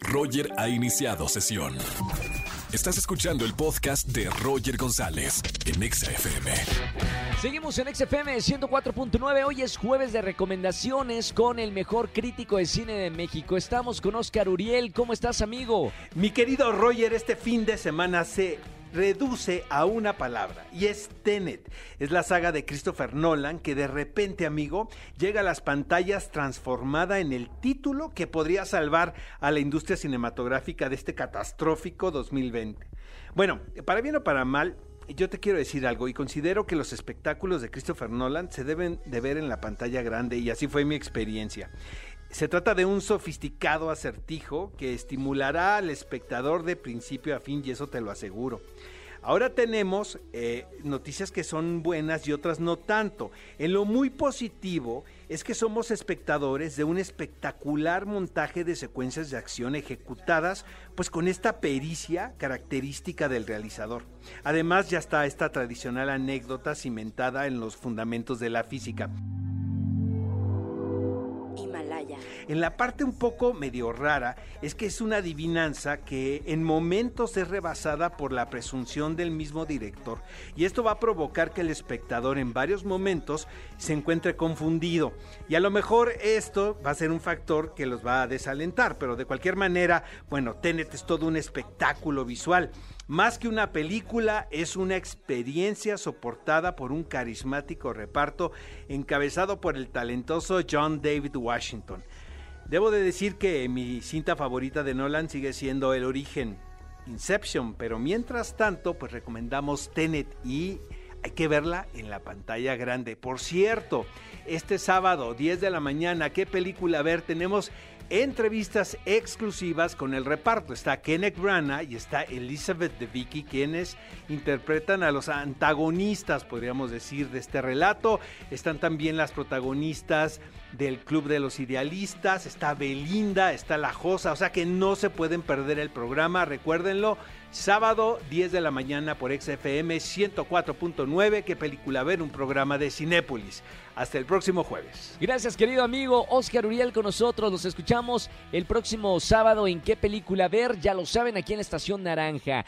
Roger ha iniciado sesión. Estás escuchando el podcast de Roger González en XFM. Seguimos en XFM 104.9. Hoy es jueves de recomendaciones con el mejor crítico de cine de México. Estamos con Oscar Uriel. ¿Cómo estás, amigo? Mi querido Roger, este fin de semana se reduce a una palabra y es Tenet. Es la saga de Christopher Nolan que de repente, amigo, llega a las pantallas transformada en el título que podría salvar a la industria cinematográfica de este catastrófico 2020. Bueno, para bien o para mal, yo te quiero decir algo y considero que los espectáculos de Christopher Nolan se deben de ver en la pantalla grande y así fue mi experiencia. Se trata de un sofisticado acertijo que estimulará al espectador de principio a fin y eso te lo aseguro. Ahora tenemos eh, noticias que son buenas y otras no tanto. En lo muy positivo es que somos espectadores de un espectacular montaje de secuencias de acción ejecutadas pues con esta pericia característica del realizador. Además ya está esta tradicional anécdota cimentada en los fundamentos de la física. En la parte un poco medio rara es que es una adivinanza que en momentos es rebasada por la presunción del mismo director y esto va a provocar que el espectador en varios momentos se encuentre confundido y a lo mejor esto va a ser un factor que los va a desalentar, pero de cualquier manera, bueno, Tenet es todo un espectáculo visual. Más que una película, es una experiencia soportada por un carismático reparto encabezado por el talentoso John David Washington. Debo de decir que mi cinta favorita de Nolan sigue siendo El Origen, Inception, pero mientras tanto, pues recomendamos Tenet y hay que verla en la pantalla grande. Por cierto, este sábado, 10 de la mañana, ¿qué película ver? Tenemos entrevistas exclusivas con el reparto. Está Kenneth Branagh y está Elizabeth de Vicky, quienes interpretan a los antagonistas, podríamos decir, de este relato. Están también las protagonistas del Club de los Idealistas, está Belinda, está La Josa, o sea que no se pueden perder el programa, recuérdenlo. Sábado 10 de la mañana por XFM 104.9, qué película ver, un programa de Cinépolis. Hasta el próximo jueves. Gracias querido amigo Oscar Uriel con nosotros, los escuchamos el próximo sábado en qué película ver, ya lo saben aquí en la Estación Naranja.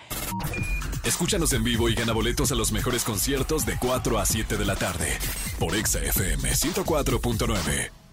Escúchanos en vivo y gana boletos a los mejores conciertos de 4 a 7 de la tarde por XFM 104.9.